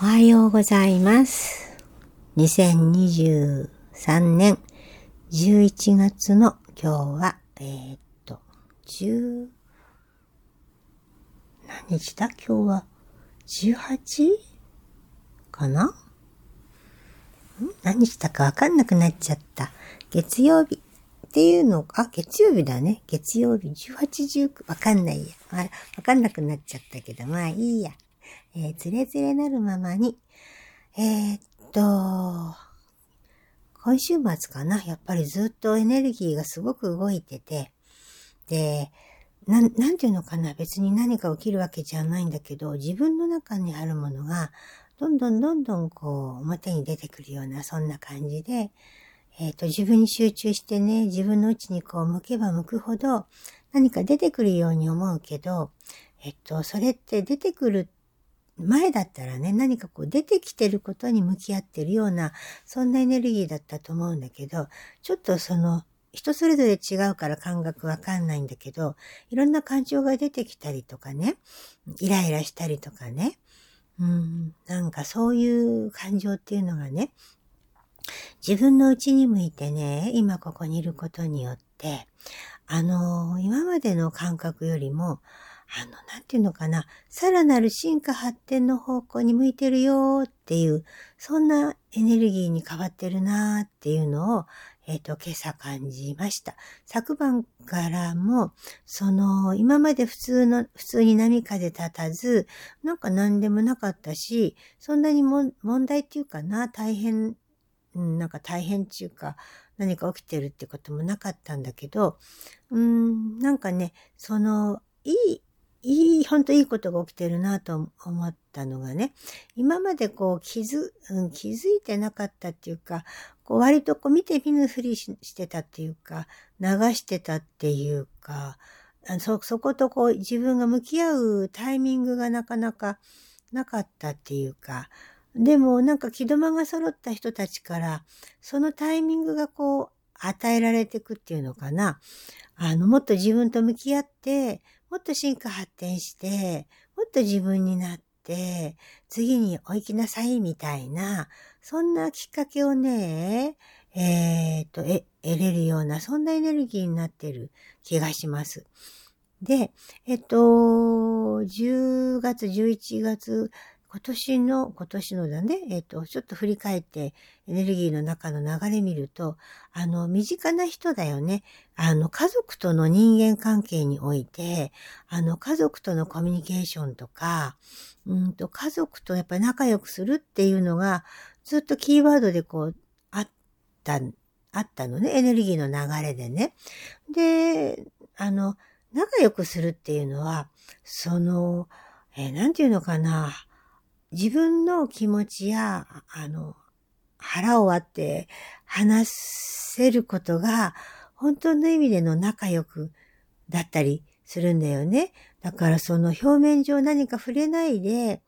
おはようございます。2023年11月の今日は、えーっと、10、何日だ？今日は 18? かな？何日だかわかんなくなっちゃった。月曜日っていうの、あ、月曜日だね。月曜日18、19、わかんないや。わかんなくなっちゃったけど、まあいいや。えー、つれつれなるままに、えーっと、今週末かな。やっぱりずっとエネルギーがすごく動いてて、で、な、なんていうのかな。別に何か起きるわけじゃないんだけど、自分の中にあるものが、どんどんどんどんこう、表に出てくるような、そんな感じで、えっ、と、自分に集中してね、自分の内にこう向けば向くほど、何か出てくるように思うけど、えっと、それって出てくる前だったらね、何かこう出てきてることに向き合ってるような、そんなエネルギーだったと思うんだけど、ちょっとその、人それぞれ違うから感覚わかんないんだけど、いろんな感情が出てきたりとかね、イライラしたりとかね、うん、なんかそういう感情っていうのがね、自分の内に向いてね、今ここにいることによって、あの、今までの感覚よりも、あの、なんていうのかな、さらなる進化発展の方向に向いてるよっていう、そんなエネルギーに変わってるなっていうのを、えっ、と、今朝感じました。昨晩からも、その、今まで普通の、普通に波風立たず、なんか何でもなかったし、そんなにも問題っていうかな、大変、なんか大変っていうか、何か起きてるってこともなかったんだけど、うん、なんかね、その、いい、いい、本当いいことが起きてるなと思ったのがね、今までこう気づ、うん、気づいてなかったっていうか、こう割とこう見て見ぬふりししてたっていうか、流してたっていうか、あそ、そことこう自分が向き合うタイミングがなかなかなかったっていうか、でもなんか気止まが揃った人たちから、そのタイミングがこう与えられていくっていうのかな。あの、もっと自分と向き合って、もっと進化発展して、もっと自分になって、次にお行きなさいみたいな、そんなきっかけをね、えっ、と、え、得れるような、そんなエネルギーになっている気がします。で、えっと、10月、11月、今年の、今年のだね、えっと、ちょっと振り返ってエネルギーの中の流れ見ると、あの、身近な人だよね。あの、家族との人間関係において、あの、家族とのコミュニケーションとか、うんと、家族とやっぱり仲良くするっていうのが、ずっとキーワードでこう、あった、あったのね。エネルギーの流れでね。で、あの、仲良くするっていうのは、その、えーなんていうのかな。自分の気持ちや、あの、腹を割って話せることが、本当の意味での仲良くだったりするんだよね。だからその表面上何か触れないで、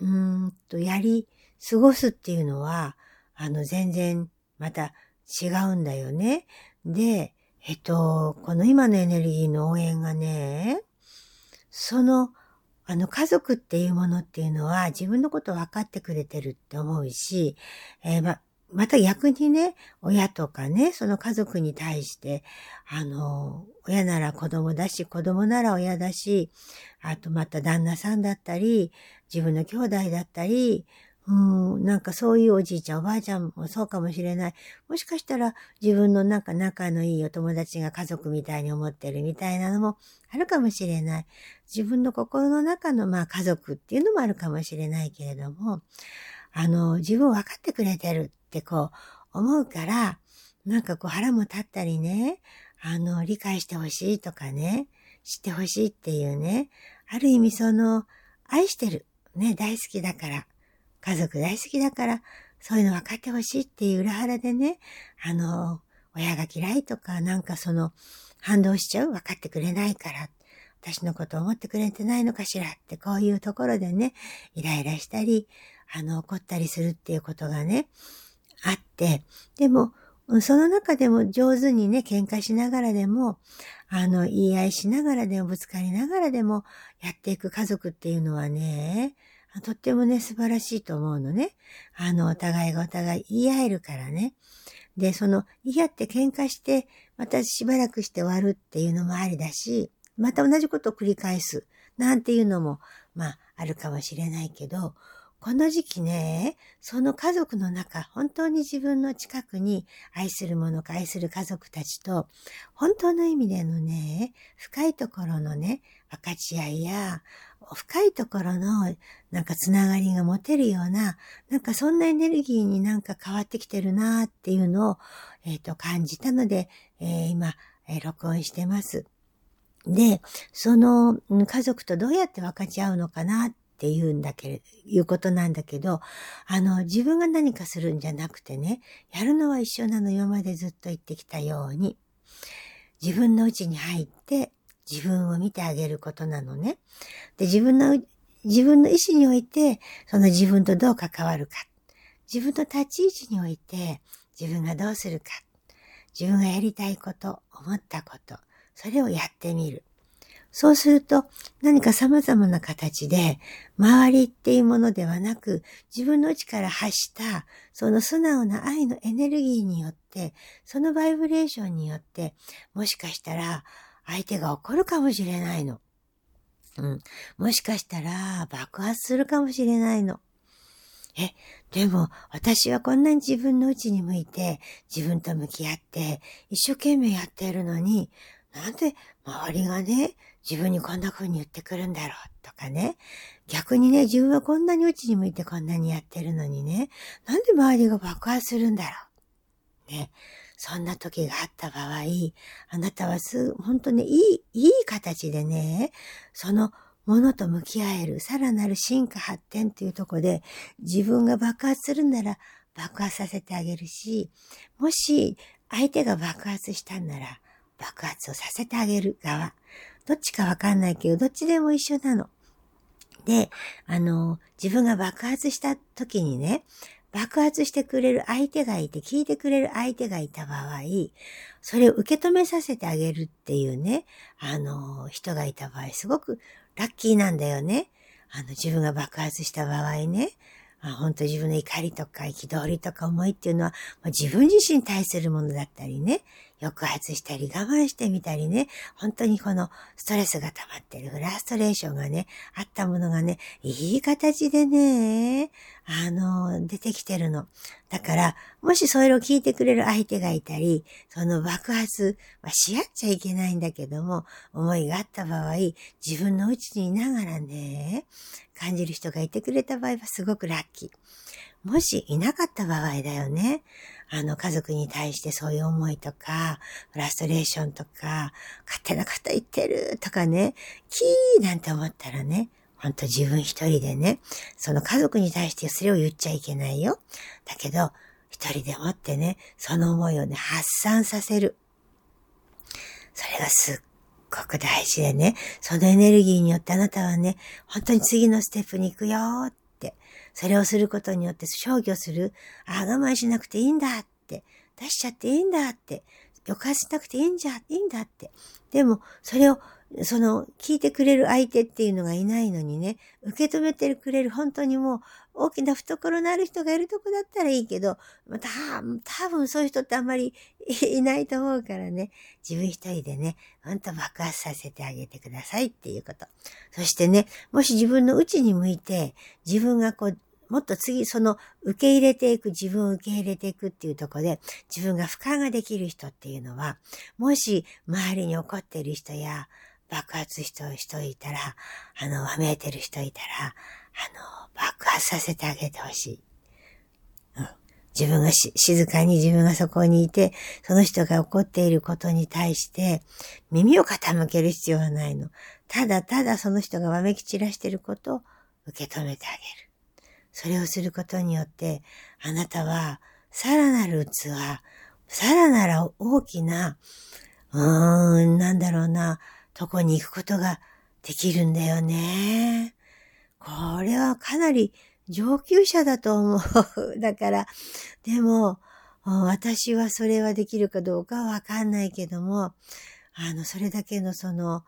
うーんとやり過ごすっていうのは、あの全然また違うんだよね。で、えっと、この今のエネルギーの応援がね、その、あの家族っていうものっていうのは自分のこと分かってくれてるって思うし、えーま、また逆にね、親とかね、その家族に対して、あの、親なら子供だし、子供なら親だし、あとまた旦那さんだったり、自分の兄弟だったり、うん、なんかそういうおじいちゃんおばあちゃんもそうかもしれない。もしかしたら自分のなんか仲のいいお友達が家族みたいに思ってるみたいなのもあるかもしれない。自分の心の中のまあ家族っていうのもあるかもしれないけれども、あの、自分を分かってくれてるってこう思うから、なんかこう腹も立ったりね、あの、理解してほしいとかね、知ってほしいっていうね、ある意味その、愛してる、ね、大好きだから、家族大好きだから、そういうの分かってほしいっていう裏腹でね、あの、親が嫌いとか、なんかその、反動しちゃう分かってくれないから、私のこと思ってくれてないのかしらって、こういうところでね、イライラしたり、あの、怒ったりするっていうことがね、あって、でも、その中でも上手にね、喧嘩しながらでも、あの、言い合いしながらでも、ぶつかりながらでも、やっていく家族っていうのはね、とってもね、素晴らしいと思うのね。あの、お互いがお互い言い合えるからね。で、その、言い合って喧嘩して、またしばらくして終わるっていうのもありだし、また同じことを繰り返す、なんていうのも、まあ、あるかもしれないけど、この時期ね、その家族の中、本当に自分の近くに愛する者か愛する家族たちと、本当の意味でのね、深いところのね、分かち合いや、深いところのなんかつながりが持てるような、なんかそんなエネルギーになんか変わってきてるなっていうのを、えっ、ー、と感じたので、えー、今、えー、録音してます。で、その家族とどうやって分かち合うのかなっていうんだけれ、いうことなんだけど、あの、自分が何かするんじゃなくてね、やるのは一緒なの今までずっと言ってきたように、自分の内に入って自分を見てあげることなのね。で、自分の、自分の意思において、その自分とどう関わるか。自分の立ち位置において、自分がどうするか。自分がやりたいこと、思ったこと、それをやってみる。そうすると何か様々な形で周りっていうものではなく自分の内から発したその素直な愛のエネルギーによってそのバイブレーションによってもしかしたら相手が怒るかもしれないの。うん。もしかしたら爆発するかもしれないの。え、でも私はこんなに自分の内に向いて自分と向き合って一生懸命やっているのになんで周りがね、自分にこんな風に言ってくるんだろうとかね。逆にね、自分はこんなに内に向いてこんなにやってるのにね、なんで周りが爆発するんだろう。ね。そんな時があった場合、あなたはす、本当にいい、いい形でね、そのものと向き合える、さらなる進化発展っていうとこで、自分が爆発するなら爆発させてあげるし、もし相手が爆発したんなら、爆発をさせてあげる側。どっちかわかんないけど、どっちでも一緒なの。で、あの、自分が爆発した時にね、爆発してくれる相手がいて、聞いてくれる相手がいた場合、それを受け止めさせてあげるっていうね、あの、人がいた場合、すごくラッキーなんだよね。あの、自分が爆発した場合ね。あ本当自分の怒りとか憤りとか思いっていうのは、まあ自分自身に対するものだったりね、抑圧したり我慢してみたりね、本当にこのストレスが溜まってるフラストレーションがね、あったものがね、いい形でね、あの、出てきてるの。だから、もしそれを聞いてくれる相手がいたり、その爆発、まあ、し合っちゃいけないんだけども、思いがあった場合、自分の内にいながらね、感じる人がいてくれた場合はすごくラッキー。もしいなかった場合だよね。あの、家族に対してそういう思いとか、フラストレーションとか、勝手なこと言ってるとかね、キーなんて思ったらね、ほんと自分一人でね、その家族に対してそれを言っちゃいけないよ。だけど、一人でもってね、その思いをね、発散させる。それがすっごく大事でね、そのエネルギーによってあなたはね、本当に次のステップに行くよって、それをすることによって消去する、ああ、我慢しなくていいんだって、出しちゃっていいんだって、よかしなくていいんじゃ、いいんだって。でも、それをその、聞いてくれる相手っていうのがいないのにね、受け止めてくれる本当にもう大きな懐のある人がいるとこだったらいいけど、また、多分そういう人ってあんまりいないと思うからね、自分一人でね、ほんと爆発させてあげてくださいっていうこと。そしてね、もし自分の内に向いて、自分がこう、もっと次、その受け入れていく、自分を受け入れていくっていうところで、自分が俯瞰ができる人っていうのは、もし周りに怒っている人や、爆発した人いたら、あの、わめいてる人いたら、あの、爆発させてあげてほしい。うん。自分がし、静かに自分がそこにいて、その人が怒っていることに対して、耳を傾ける必要はないの。ただただその人がわめき散らしていることを受け止めてあげる。それをすることによって、あなたは、さらなる器、さらなる大きな、うーん、なんだろうな、とこに行くことができるんだよね。これはかなり上級者だと思う。だから、でも、私はそれはできるかどうかわかんないけども、あの、それだけのその、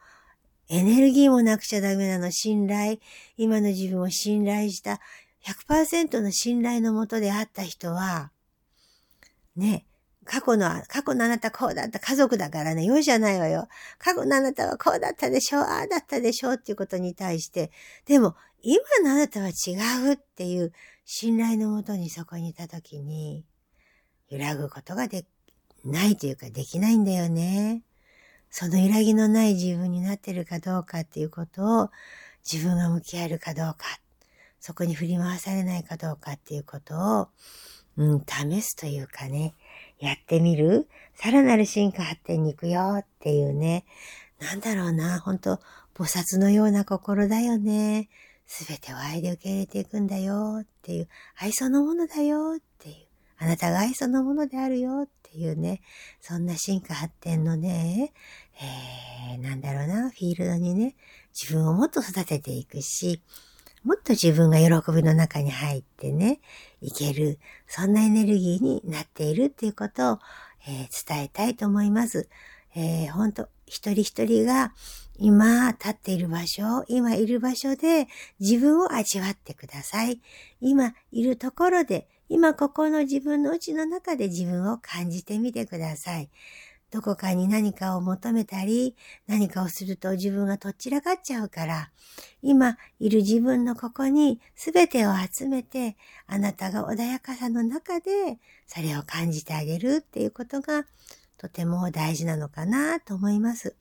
エネルギーもなくちゃダメなの。信頼。今の自分を信頼した、100%の信頼のもとであった人は、ね、過去の、過去のあなたこうだった家族だからね、容赦ないわよ。過去のあなたはこうだったでしょう、ああだったでしょうっていうことに対して、でも、今のあなたは違うっていう信頼のもとにそこにいたときに、揺らぐことがで、ないというかできないんだよね。その揺らぎのない自分になってるかどうかっていうことを自分が向き合えるかどうか、そこに振り回されないかどうかっていうことを、うん、試すというかね、やってみるさらなる進化発展に行くよっていうね。なんだろうな、ほんと、菩薩のような心だよね。すべてを愛で受け入れていくんだよっていう、愛そのものだよっていう、あなたが愛そのものであるよっていうね、そんな進化発展のね、えー、なんだろうな、フィールドにね、自分をもっと育てていくし、もっと自分が喜びの中に入ってね、いける、そんなエネルギーになっているっていうことを、えー、伝えたいと思います。えー、本当一人一人が今立っている場所、今いる場所で自分を味わってください。今いるところで、今ここの自分の内の中で自分を感じてみてください。どこかに何かを求めたり、何かをすると自分がとっちらかっちゃうから、今いる自分のここに全てを集めて、あなたが穏やかさの中で、それを感じてあげるっていうことが、とても大事なのかなと思います。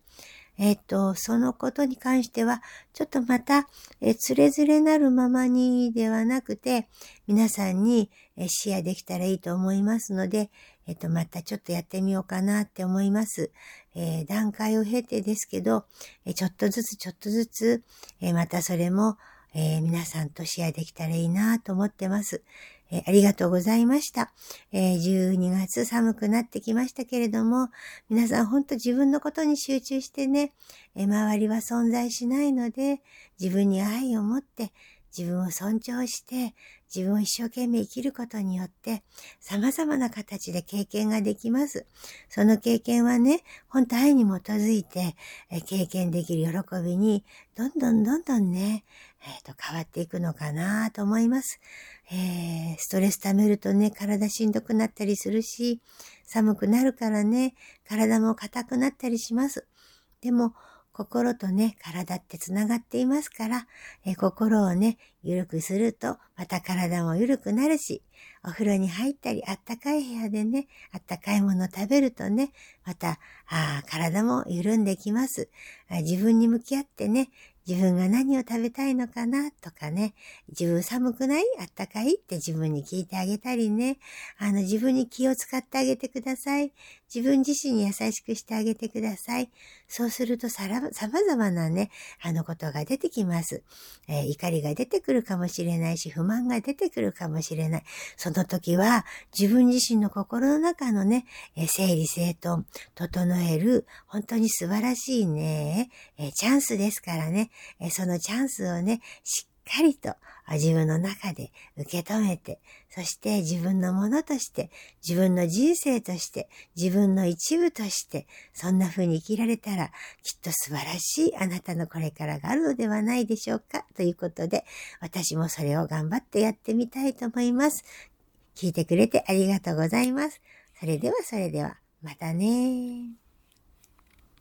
えっと、そのことに関しては、ちょっとまた、えつれづれなるままにではなくて、皆さんにえシェアできたらいいと思いますので、えっと、またちょっとやってみようかなって思います。えー、段階を経てですけど、えちょっとずつちょっとずつ、えまたそれも、えー、皆さんとシェアできたらいいなと思ってます。えー、ありがとうございました、えー、12月寒くなってきましたけれども、皆さんほんと自分のことに集中してね、え周りは存在しないので、自分に愛を持って、自分を尊重して、自分を一生懸命生きることによって、様々な形で経験ができます。その経験はね、本当愛に基づいて、え経験できる喜びに、どんどんどんどんね、えっ、ー、と、変わっていくのかなと思います。えー、ストレス溜めるとね、体しんどくなったりするし、寒くなるからね、体も硬くなったりします。でも、心とね、体ってつながっていますから、え心をね、ゆるくすると、また体もゆるくなるし、お風呂に入ったり、あったかい部屋でね、あったかいもの食べるとね、また、あ体も緩んできます。自分に向き合ってね、自分が何を食べたいのかなとかね、自分寒くない？あったかい？って自分に聞いてあげたりね、あの自分に気を使ってあげてください。自分自身に優しくしてあげてください。そうするとさら、様々なね、あのことが出てきます。えー、怒りが出てくるかもしれないし、不満が出てくるかもしれない。その時は自分自身の心の中のね、えー、整理整頓、整える、本当に素晴らしいね、えー、チャンスですからね、えそのチャンスをね、しっかりと自分の中で受け止めて、そして自分のものとして、自分の人生として、自分の一部として、そんな風に生きられたら、きっと素晴らしいあなたのこれからがあるのではないでしょうか。ということで、私もそれを頑張ってやってみたいと思います。聞いてくれてありがとうございます。それではそれでは、またね